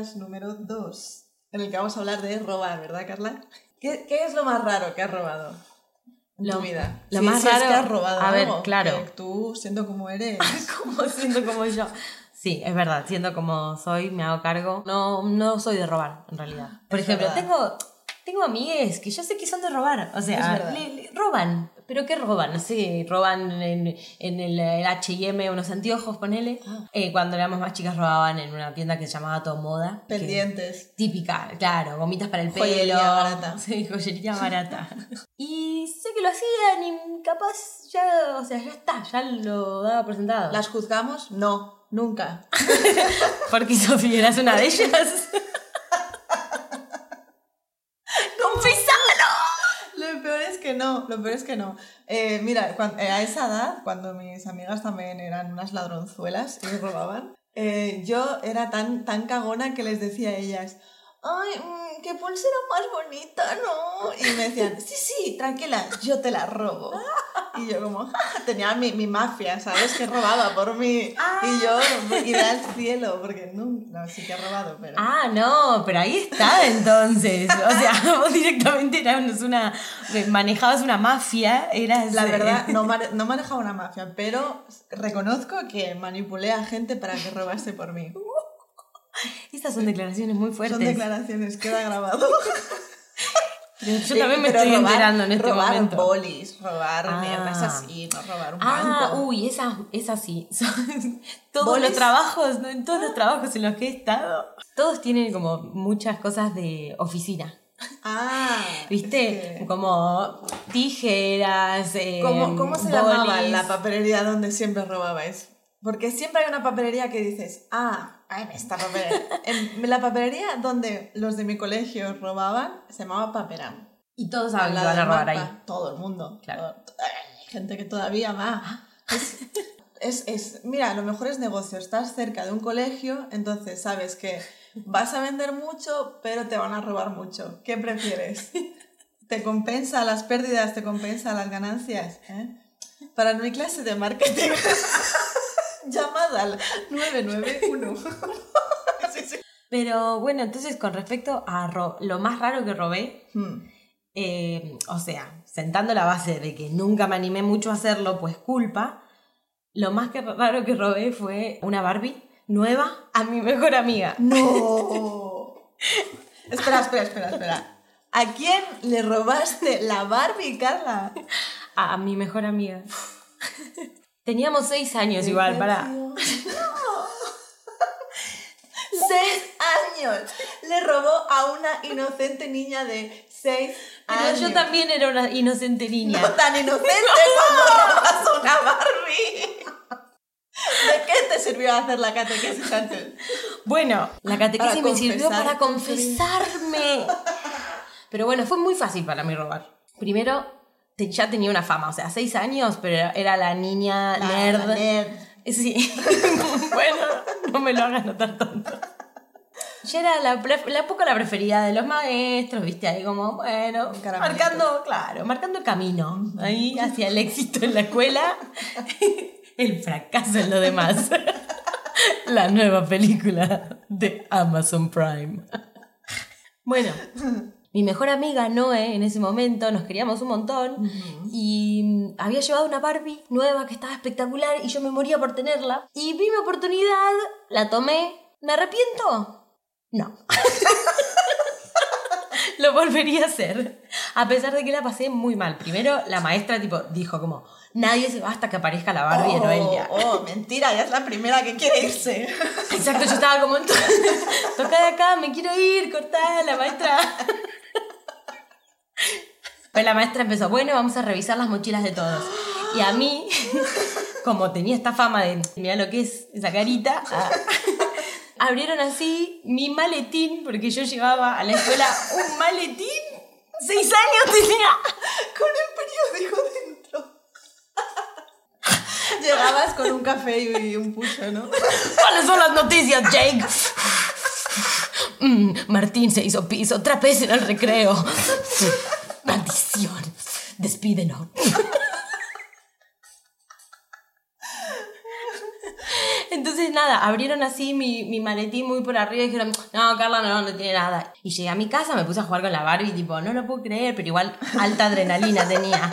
podcast número 2, en el que vamos a hablar de robar, ¿verdad, Carla? ¿Qué, qué es lo más raro que has robado en Lo- tu vida? lo Sí, más si es raro- que has robado a ver, algo, claro. que tú, siendo como eres... como siendo como yo. Sí, es verdad, siendo como soy, me hago cargo. No, no soy de robar, en realidad. Por Es ejemplo, verdad. tengo, tengo amigues que yo sé que son de robar. O sea, le- le- roban. ¿Pero qué roban? No sé, roban en, en el, el H&M unos anteojos, ponele. Ah. Eh, cuando éramos más chicas robaban en una tienda que se llamaba Todo Moda. que- Pendientes. Típica, claro, gomitas para el pelo. Joyería barata. Sí, joyería barata. y sé que lo hacían y capaz ya, o sea, ya está, ya lo daba por sentado. ¿Las juzgamos? No, nunca. Porque Sofía eras una de ellas. ¡Confesámelo! Lo peor es no, lo peor es que no. Eh, mira, cuan- eh, a esa edad, cuando mis amigas también eran unas ladronzuelas y robaban, eh, yo era tan, tan cagona que les decía a ellas, ay, mm, qué pulsera más bonita, ¿no? Y me decían, sí, sí, tranquila, yo te la robo. Y yo como, tenía mi, mi mafia, ¿sabes? Que robaba por mí. Y yo iré al cielo, porque no, no, sí que he robado, pero... Ah, no, pero ahí está entonces. O sea, vos directamente eras una. manejabas una mafia, eras. La eh, verdad, no, mane- no manejaba una mafia, pero reconozco que manipulé a gente para que robase por mí. Estas son declaraciones muy fuertes. Son declaraciones, queda grabado. Yo también me estoy robar- enterando en este robar momento. bolis, robar Ah. mierdas así, no robar un Ah, banco. uy, esa, esa sí. Todos ¿Bolis? los trabajos, en todos los trabajos en los que he estado, todos tienen como muchas cosas de oficina. Ah, ¿Viste? Como tijeras. eh, ¿Cómo, cómo se bolis. llamaba la papelería donde siempre robabais? Porque siempre hay una papelería que dices, ah, ay, esta papelería. en la papelería donde los de mi colegio robaban se llamaba Paperam. Y todos a del robar ahí. Todo el mundo. Claro. Todo- gente que todavía va. Es, es, es- mira, lo mejor es negocio. Estás cerca de un colegio, entonces sabes que vas a vender mucho, pero te van a robar mucho. ¿Qué prefieres? ¿Te compensa las pérdidas? ¿Te compensa las ganancias? ¿Eh? Para mi clase de marketing, al 991. Sí, sí. Pero bueno, entonces con respecto a lo más raro que robé, Hmm. eh, o sea, sentando la base de que nunca me animé mucho a hacerlo, pues culpa, lo más que raro que robé fue una Barbie nueva a mi mejor amiga. No. espera, espera, espera, espera. ¿A quién le robaste la Barbie, Carla? A, a mi mejor amiga. Teníamos seis años igual, para. Seis años. Le robó a una inocente niña de seis Pero años. yo también era una inocente niña. No tan inocente cuando robas una Barbie. ¿De qué te sirvió hacer la catequesis antes? Bueno, la catequesis me sirvió para confesar, confesarme. Pero bueno, fue muy fácil para mí robar. Primero, ya tenía una fama, o sea, seis años, pero era- la niña La- nerd. la nerd. Sí. bueno, no me lo hagas notar tanto. Yo era la, la poco la preferida de los maestros, viste, ahí como, bueno, marcando, claro, marcando el camino, ahí hacia el éxito en la escuela, el fracaso en lo demás. La nueva película de Amazon Prime. Bueno, mi mejor amiga Noé en ese momento, nos queríamos un montón y mm, había llevado una Barbie nueva que estaba espectacular y yo me moría por tenerla. Y vi mi oportunidad, la tomé. ¿Me arrepiento? No. Lo volvería a hacer. A pesar de que la pasé muy mal. Primero, la maestra tipo dijo como, nadie se va hasta que aparezca la Barbie de oh, Noelia. oh, mentira, ya es la primera que quiere irse. Exacto, yo estaba como, toca de acá, me quiero ir, cortá, la maestra. Pues la maestra empezó, bueno, vamos a revisar las mochilas de todos. Y a mí, como tenía esta fama de, mira lo que es esa carita, ah, abrieron así mi maletín, porque yo llevaba a la escuela un maletín. Seis años tenía. Con el periódico dentro. Llegabas con un café y un pucho, ¿no? ¿Cuáles son las noticias, Jake? Mm, Martín se hizo piso otra vez en el recreo. Maldición. Despídelo. Entonces, nada, abrieron así mi, mi maletín muy por arriba y dijeron, no, Carla, no, no tiene nada. Y llegué a mi casa, me puse a jugar con la Barbie, tipo, no lo puedo creer, pero igual alta adrenalina tenía.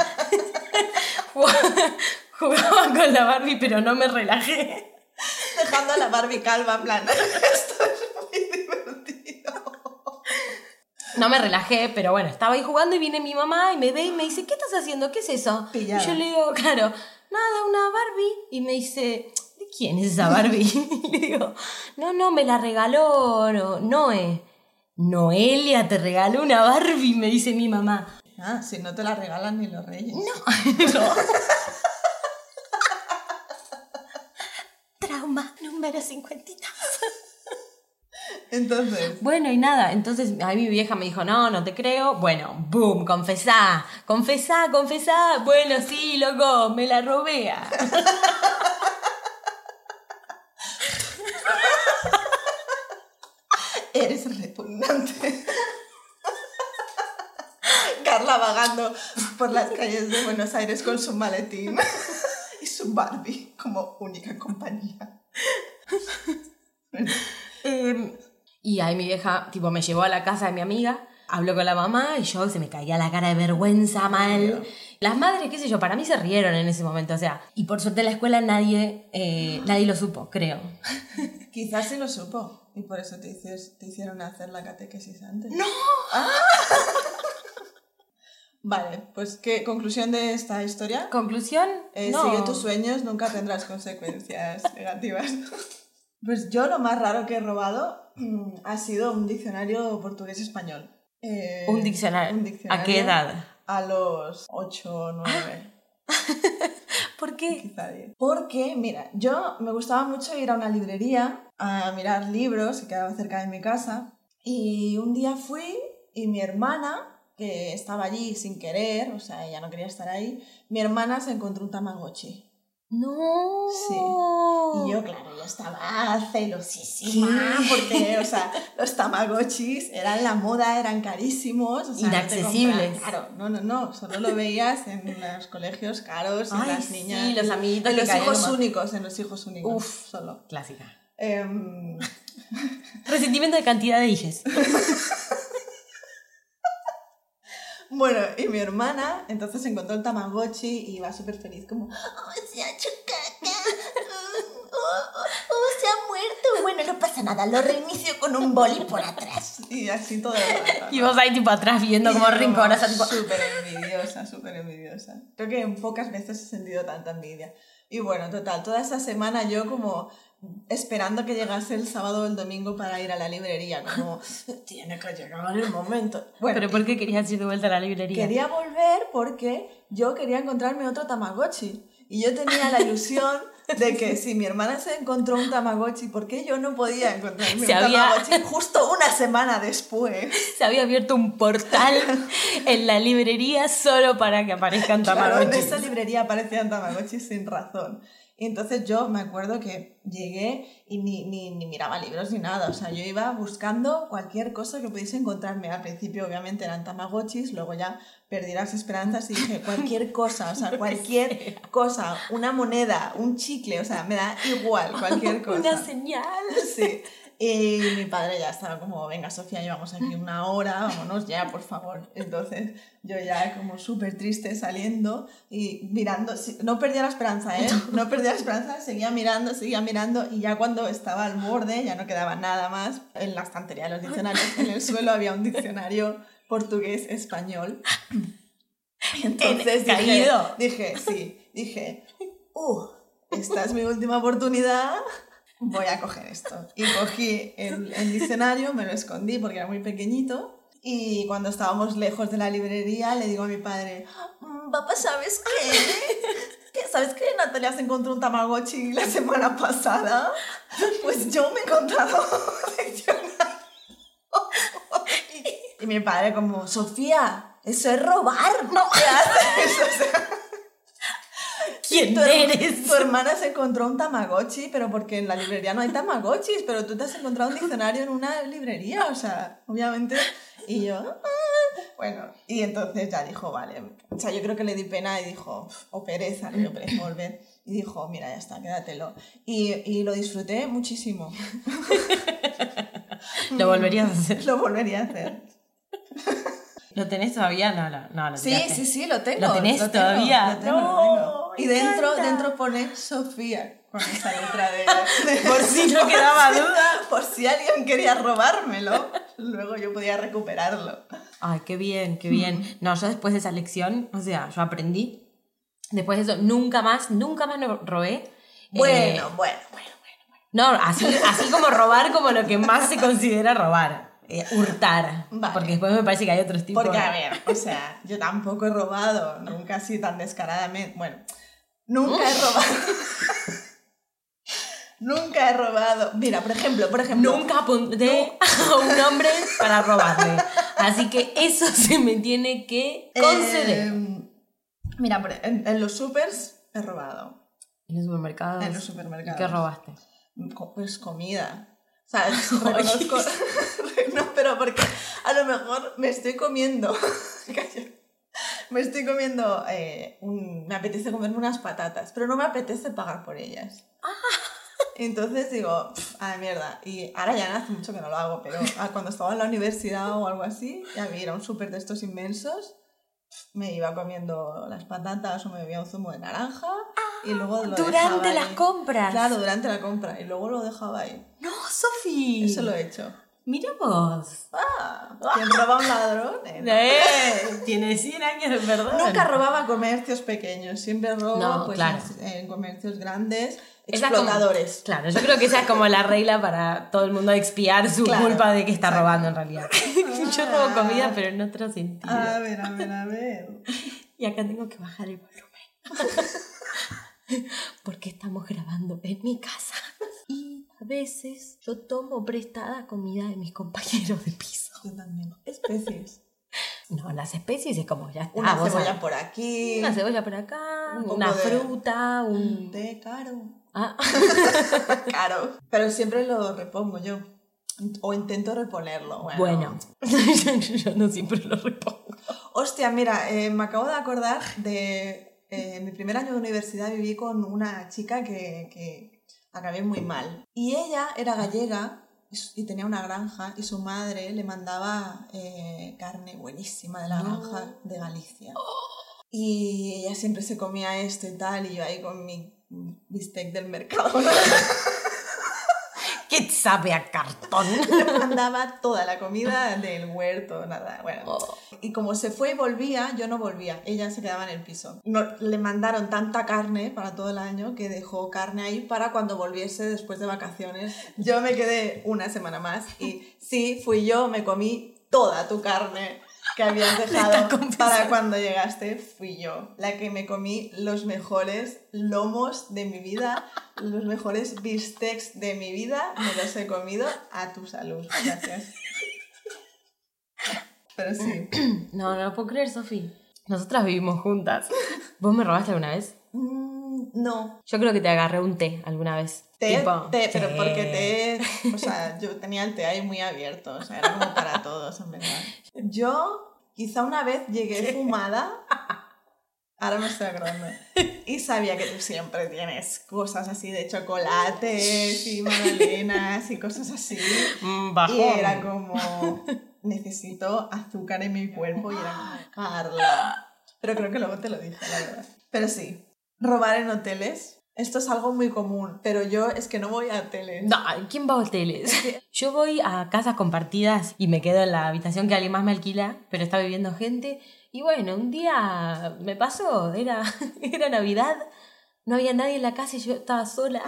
Jugaba con la Barbie, pero no me relajé. Dejando a la Barbie calva, en plan, esto es muy divertido. No me relajé, pero bueno, estaba ahí jugando y viene mi mamá y me ve y me dice, ¿qué estás haciendo? ¿Qué es eso? Pillada. Y yo le digo, claro, nada, una Barbie. Y me dice, ¿de quién es esa Barbie? Y le digo, no, no, me la regaló no, Noé. Noelia te regaló una Barbie, me dice mi mamá. Ah, si no te la regalan ni los reyes. No, no. Trauma número 52. Entonces, Bueno, y nada, entonces ahí mi vieja me dijo, no, no te creo. Bueno, boom, confesá, confesá, confesá. Bueno, sí, loco, me la robé. eres repugnante. Carla vagando por las calles de Buenos Aires con su maletín y su Barbie como única compañía. Em, y ahí mi vieja, tipo, me llevó a la casa de mi amiga, habló con la mamá y yo se me caía la cara de vergüenza mal. Las madres, qué sé yo, para mí se rieron en ese momento, o sea, y por suerte en la escuela nadie, eh, nadie lo supo, creo. Quizás sí lo supo y por eso te, hices- te hicieron hacer la catequesis antes. ¡No! Vale, pues ¿qué conclusión de esta historia? Conclusión, Eh, no. Sigue tus sueños, nunca tendrás consecuencias negativas. Pues yo lo más raro que he robado ha sido un diccionario portugués-español. Eh, Un diccionario. un ¿A diccionario qué edad? A los 8 o 9. ¿Por qué? quizá 10. Porque, mira, yo me gustaba mucho ir a una librería a mirar libros que quedaba cerca de mi casa. Y un día fui y mi hermana, que estaba allí sin querer, o sea, ella no quería estar ahí, mi hermana se encontró un Tamagotchi. No. Sí. Y yo, claro, yo estaba celosísima porque, o sea, los tamagotchis eran la moda, eran carísimos. O sea, no Inaccesibles. compraban- claro, no, no, no, solo lo veías en los colegios caros, en Ay, las sí, niñas. los amiguitos En los hijos únicos, en los hijos únicos. Uf. solo. Clásica. Em, Resentimiento de cantidad de hijes. bueno, y mi hermana entonces encontró el Tamagotchi y iba súper feliz, como, ¡Oh, se ha hecho caca! ¡Oh, oh, oh, se ha muerto! Bueno, no pasa nada, lo reinicio con un boli por atrás. Y así todo el rato. Y vos ahí tipo atrás viendo como rinconosa, tipo... Súper envidiosa, súper envidiosa. Creo que en pocas veces he sentido tanta envidia. Y bueno, total, toda esa semana yo como esperando que llegase el sábado o el domingo para ir a la librería, como tiene que llegar el momento. Bueno, ¿Pero por qué querías ir de vuelta a la librería? quería volver porque yo quería encontrarme otro Tamagotchi. Y yo tenía la ilusión de que si mi hermana se encontró un Tamagotchi, ¿por qué yo no podía encontrarme Se un había- Tamagotchi justo una semana después? Se había abierto un portal en la librería solo para que aparezcan Claro, en esa librería aparecían Tamagotchis sin razón. Y entonces yo me acuerdo que llegué y ni, ni, ni miraba libros ni nada. O sea, yo iba buscando cualquier cosa que pudiese encontrarme. Al principio, obviamente, eran Tamagotchis, luego ya perdí las esperanzas y dije cualquier cosa, o sea, cualquier cosa, una moneda, un chicle, o sea, me da igual cualquier cosa. Una señal. Sí. Y mi padre ya estaba como, venga Sofía, llevamos aquí una hora, vámonos ya, por favor. Entonces yo ya como súper triste saliendo y mirando, no perdía la esperanza, ¿eh? No perdía la esperanza, seguía mirando, seguía mirando y ya cuando estaba al borde ya no quedaba nada más. En la estantería de los diccionarios, en el suelo había un diccionario portugués-español. Entonces dije, Caído. dije, sí, dije, uh, esta es mi última oportunidad, voy a coger esto. Y cogí el, el diccionario, me lo escondí porque era muy pequeñito. Y cuando estábamos lejos de la librería, le digo a mi padre, "Mm, papá, ¿sabes qué? ¿Qué? ¿Sabes que Natalia se encontró un Tamagotchi la semana pasada? Pues yo me he encontrado. Y mi padre como, Sofía, eso es robar, ¿no? ¿Qué haces? ¿Quién tu, eres? tu hermana se encontró un Tamagotchi, pero porque en la librería no hay Tamagotchis, pero tú te has encontrado un diccionario en una librería, o sea, obviamente. Y yo, "Ah". bueno, y entonces ya dijo, vale. O sea, yo creo que le di pena y dijo, o pereza, le dio pereza volver. Y dijo, mira, ya está, quédatelo. Y, y lo disfruté muchísimo. ¿Lo volverías a hacer? Lo volvería a hacer. ¿Lo tenés todavía? No, no, no lo Sí, tiraste. sí, sí, lo tengo. ¿Lo tenés tengo, todavía? lo tengo, lo No, tengo. me Y dentro, encanta. dentro pone Sofía con esa letra de, de- Por si no quedaba duda. Por si alguien quería robármelo, luego yo podía recuperarlo. Ay, qué bien, qué bien. No, yo después de esa lección, o sea, yo aprendí. Después de eso, nunca más, nunca más lo robé. Bueno, Eh, bueno, bueno. no, así, así como robar como lo que más se considera robar. Eh, hurtar. Vale. Porque después me parece que hay otros tipos. Porque, a ver, o sea, yo tampoco he robado, nunca así tan descaradamente. Bueno, nunca he robado. nunca he robado. Mira, por ejemplo, por ejemplo. Nunca apunté a un hombre para robarle. Así que eso se me tiene que conceder. Eh, mira, por- en, en los supers he robado. en los supermercados. En los supermercados. ¿Qué robaste? Pues comida. O sea, reconozco. no, pero porque a lo mejor me estoy comiendo. Me estoy comiendo. eh, un- me apetece comerme unas patatas, pero no me apetece pagar por ellas. Entonces digo, "Pf, a la mierda. Y ahora ya hace mucho que no lo hago, pero ah, cuando estaba en la universidad o algo así, ya vi, era un súper de estos inmensos. Me iba comiendo las patatas o me bebía un zumo de naranja y luego lo Durante las ahí. compras. Claro, durante la compra. Y luego lo dejaba ahí. No, Sofi. Eso lo he hecho. Mira vos. Ah, ¿quién roba a un ladrón? Eh, no. Eh, tiene 100 años de verdad. Nunca robaba comercios pequeños, siempre robo No, pues, claro. en, comercios grandes, Esa es como- explotadores. Claro, yo creo que esa es como la regla para todo el mundo expiar su Claro, culpa de que está exacto. robando en realidad. yo robo comida, pero en otro sentido. A ver, a ver, a ver. Y acá tengo que bajar el volumen. Porque estamos grabando en mi casa. Y a veces yo tomo prestada comida de mis compañeros de piso. Yo también. Especies. No, las especies es como ya está. Una cebolla por aquí. Una cebolla por acá, Un una fruta, Un un... té caro. Ah, Caro. Pero siempre lo repongo yo. O intento reponerlo. Bueno. bueno, yo no siempre lo repongo. Hostia, mira, eh, me acabo de acordar de eh, mi primer año de universidad viví con una chica que, que acabé muy mal. Y ella era gallega y tenía una granja y su madre le mandaba eh, carne buenísima de la No. granja de Galicia. Y ella siempre se comía esto y tal, y yo ahí con mi bistec del mercado. ¿Qué sabe a cartón? Le mandaba toda la comida del huerto, nada, bueno. Oh. Y como se fue y volvía, yo no volvía, ella se quedaba en el piso. No, le mandaron tanta carne para todo el año que dejó carne ahí para cuando volviese después de vacaciones. Yo me quedé una semana más y sí, fui yo, me comí toda tu carne que habías dejado para cuando llegaste, fui yo. La que me comí los mejores lomos de mi vida, los mejores bistecs de mi vida, me los he comido a tu salud. Gracias. Pero sí. No, no lo puedo creer, Sofi. Nosotras vivimos juntas. ¿Vos me robaste alguna vez? Mm, no. Yo creo que te agarré un té alguna vez. Té, Tipo, té, pero porque té, o sea, yo tenía el té ahí muy abierto, o sea, era como para todos, en verdad. Yo quizá una vez llegué fumada, ahora me estoy acordando, y sabía que tú siempre tienes cosas así de chocolates y magdalenas y cosas así, Mm, y bajón. era como, necesito azúcar en mi cuerpo, y era como, Carla. Pero creo que luego te lo dije, la verdad. Pero sí, robar en hoteles. Esto es algo muy común, pero yo es que no voy a hoteles. No, ¿quién va a hoteles? Yo voy a casas compartidas y me quedo en la habitación que alguien más me alquila, pero está viviendo gente. Y bueno, un día me pasó, era, era Navidad, no había nadie en la casa y yo estaba sola.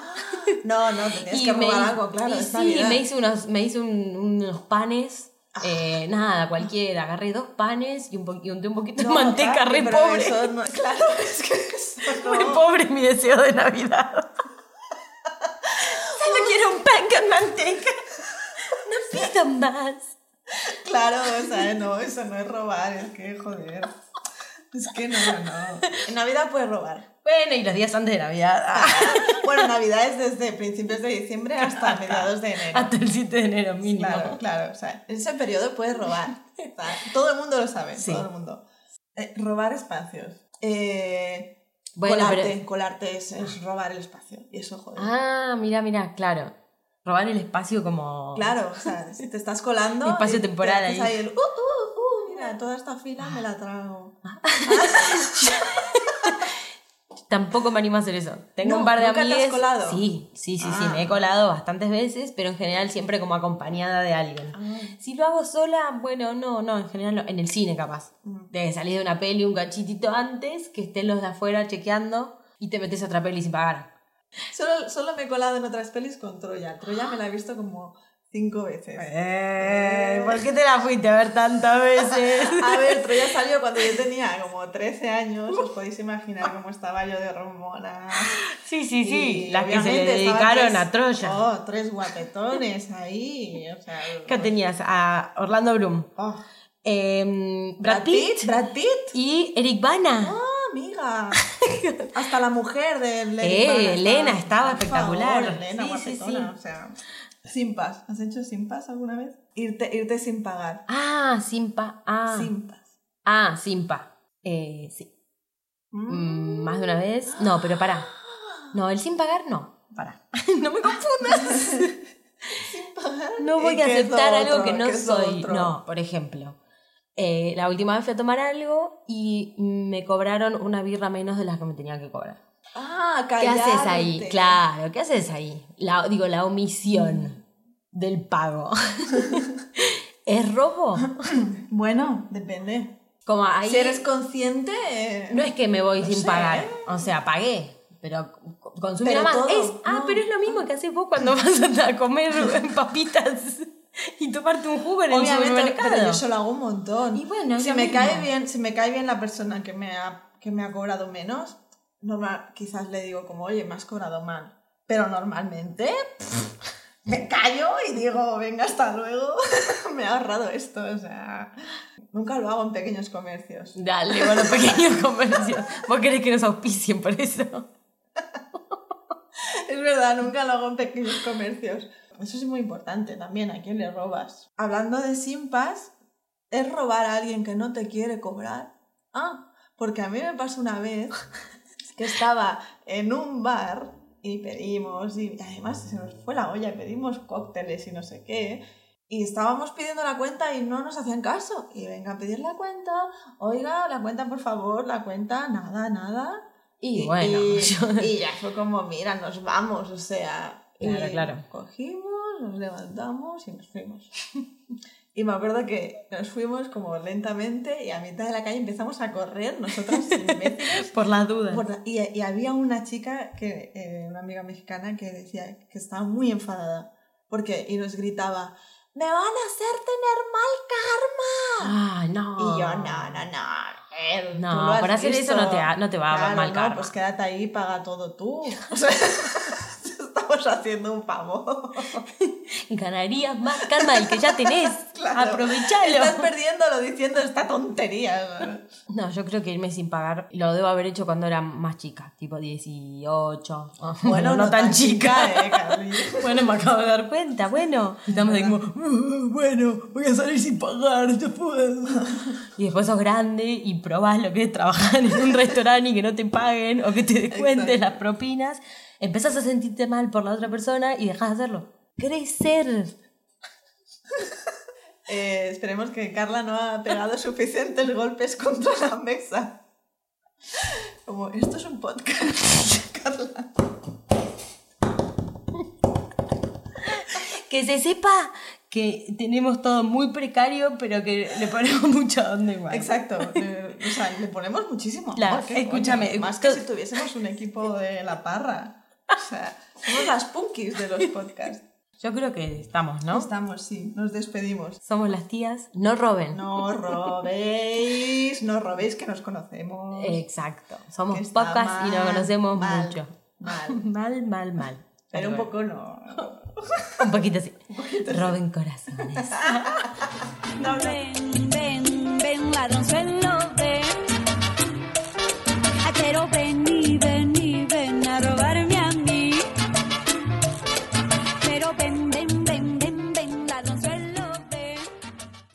No, no, te tienes que robar algo, claro. y sí, Navidad. me hice unos, me hice un- unos panes, eh, nada, cualquiera. Agarré dos panes y un, y unté un poquito No, de manteca, Carmen, re pobre. eso no- claro, es que eso Re no. pobre mi deseo de Navidad. Solo quiero un pan con manteca. No pido más. Claro, o sea, no, eso no es robar, es que joder. Es que no, no. En Navidad puedes robar. Bueno, y los días antes de Navidad. ah, Bueno, Navidad es desde principios de diciembre hasta mediados de enero. Hasta el 7 de enero mínimo. Claro, claro. O sea, en ese periodo puedes robar. O sea, todo el mundo lo sabe, Sí. todo el mundo. Eh, robar espacios. Eh, Bueno, colarte, pero- colarte es, es robar el espacio. Y eso, joder. Ah, mira, mira, claro. Robar el espacio como... Claro, o sea, si te estás colando. Espacio y te temporal haces ahí. el, uh, uh, uh, mira, toda esta fila me la trago. Tampoco me animo a hacer eso. Tengo No, un par de ¿nunca te has amigas. colado? Sí, sí, sí, sí, Ah. me he colado bastantes veces, pero en general siempre como acompañada de alguien. Si lo hago sola, bueno, no, no, en general no. En el cine capaz. Mm. De salir de una peli un cachitito antes, que estén los de afuera chequeando y te metes a otra peli sin pagar. Solo, solo me he colado en otras pelis con Troya. Troya me la he visto como cinco veces. Eh, ¿Por qué te la fuiste a ver tantas veces? A ver, Troya salió cuando yo tenía como 13 años. Os podéis imaginar cómo estaba yo de hormona. Sí, sí, sí. Y Las que se le dedicaron tres- a Troya. Oh, tres guapetones ahí. O sea, ¿Qué tenías? A Orlando Bloom. oh. Em, Brad Pitt Brad Pitt. y Eric Bana. Ah, amiga. Hasta la mujer de Lady Eh, Gaga Elena estaba espectacular. favor, Elena, Sí, sí, guapetona, sí. O sea, sin pas. ¿Has hecho sin pas alguna vez? Irte, irte sin pagar. Ah, Simpa. Ah, Sin pas. ah Simpa. Eh, sí. Mm. Mm, Más de una vez. No, pero pará. No, el sin pagar no. Pará. no me confundas. Sin pagar. No voy ¿Y a aceptar algo que no ¿Qué es lo soy. otro? No, por ejemplo. eh, la última vez fui a tomar algo y me cobraron una birra menos de las que me tenían que cobrar. Ah, ¿Qué callarte. haces ahí? Claro, ¿qué haces ahí? La, digo, la omisión del pago. ¿Es robo? Bueno, depende. Como ahí. Si eres consciente. eh, No es que me voy No sin sé, pagar. O sea, pagué. Pero co- consumí Pero más. todo, Es, ah, no. pero es lo mismo que haces vos cuando vas a comer papitas y tomarte un jugo en el supermercado. pero yo lo hago un montón. Y bueno, si me mismo. cae bien, si me cae bien la persona que me ha, que me ha cobrado menos, normal, quizás le digo como, oye, me has cobrado mal. Pero normalmente pff, me callo y digo, venga, hasta luego. me he ahorrado esto, o sea, nunca lo hago en pequeños comercios. Dale, bueno, pequeños comercios. Vos querés que nos auspicien por eso. Es verdad, nunca lo hago en pequeños comercios. Eso es muy importante también, ¿a quién le robas? Hablando de simpas, ¿es robar a alguien que no te quiere cobrar? Ah, porque a mí me pasó una vez que estaba en un bar y pedimos, y además se nos fue la olla, pedimos cócteles y no sé qué, y estábamos pidiendo la cuenta y no nos hacían caso. Y venga a pedir la cuenta, oiga, la cuenta por favor, la cuenta, nada, nada. Y bueno, y, yo- y ya fue como, mira, nos vamos, o sea. Claro, y claro. Cogimos, nos levantamos y nos fuimos. Y me acuerdo que nos fuimos como lentamente y a mitad de la calle empezamos a correr, nosotras. Por las dudas. por la- y, y había una chica, que, eh, una amiga mexicana, que decía que estaba muy enfadada. Porque, y nos gritaba, ¡Me van a hacer tener mal karma! Ah, no. Y yo, no, no, no. eh, No, por hacer eso no te ha- no te va a Claro, mal no, karma. pues quédate ahí y paga todo tú. O sea, estamos haciendo un favor. Ganarías más karma del que ya tenés. Claro. Aprovechalo. Estás perdiéndolo diciendo esta tontería. ¿no? No, yo creo que irme sin pagar lo debo haber hecho cuando era más chica, tipo 18. Bueno, no, tan chica. eh, Carly. Bueno, me acabo de dar cuenta, bueno. Y estamos ahí como, "Uh, bueno, voy a salir sin pagar, ya puedo. Y después sos grande y probás lo que es trabajar en un restaurante y que no te paguen o que te descuentes Exacto. las propinas. Empezás a sentirte mal por la otra persona y dejas de hacerlo. Crecer. Eh, esperemos que Carla no ha pegado suficientes golpes contra la mesa. Como, esto es un podcast, Carla. Que se sepa que tenemos todo muy precario, pero que le ponemos mucha onda igual. Exacto. o sea, le ponemos muchísimo amor. La- ¿qué coño? escúchame, Más que si tuviésemos un equipo de la parra. O sea, somos las punkis de los podcasts. Yo creo que estamos, ¿no? Estamos, sí. Nos despedimos. Somos las tías. No roben. No robéis, no robéis que nos conocemos. Exacto. Somos pocas y nos conocemos mal, mucho. mal. mal, mal, mal. Pero un poco no. Un poquito así. Roben corazones. Ven, ven, ven, ladrón, suena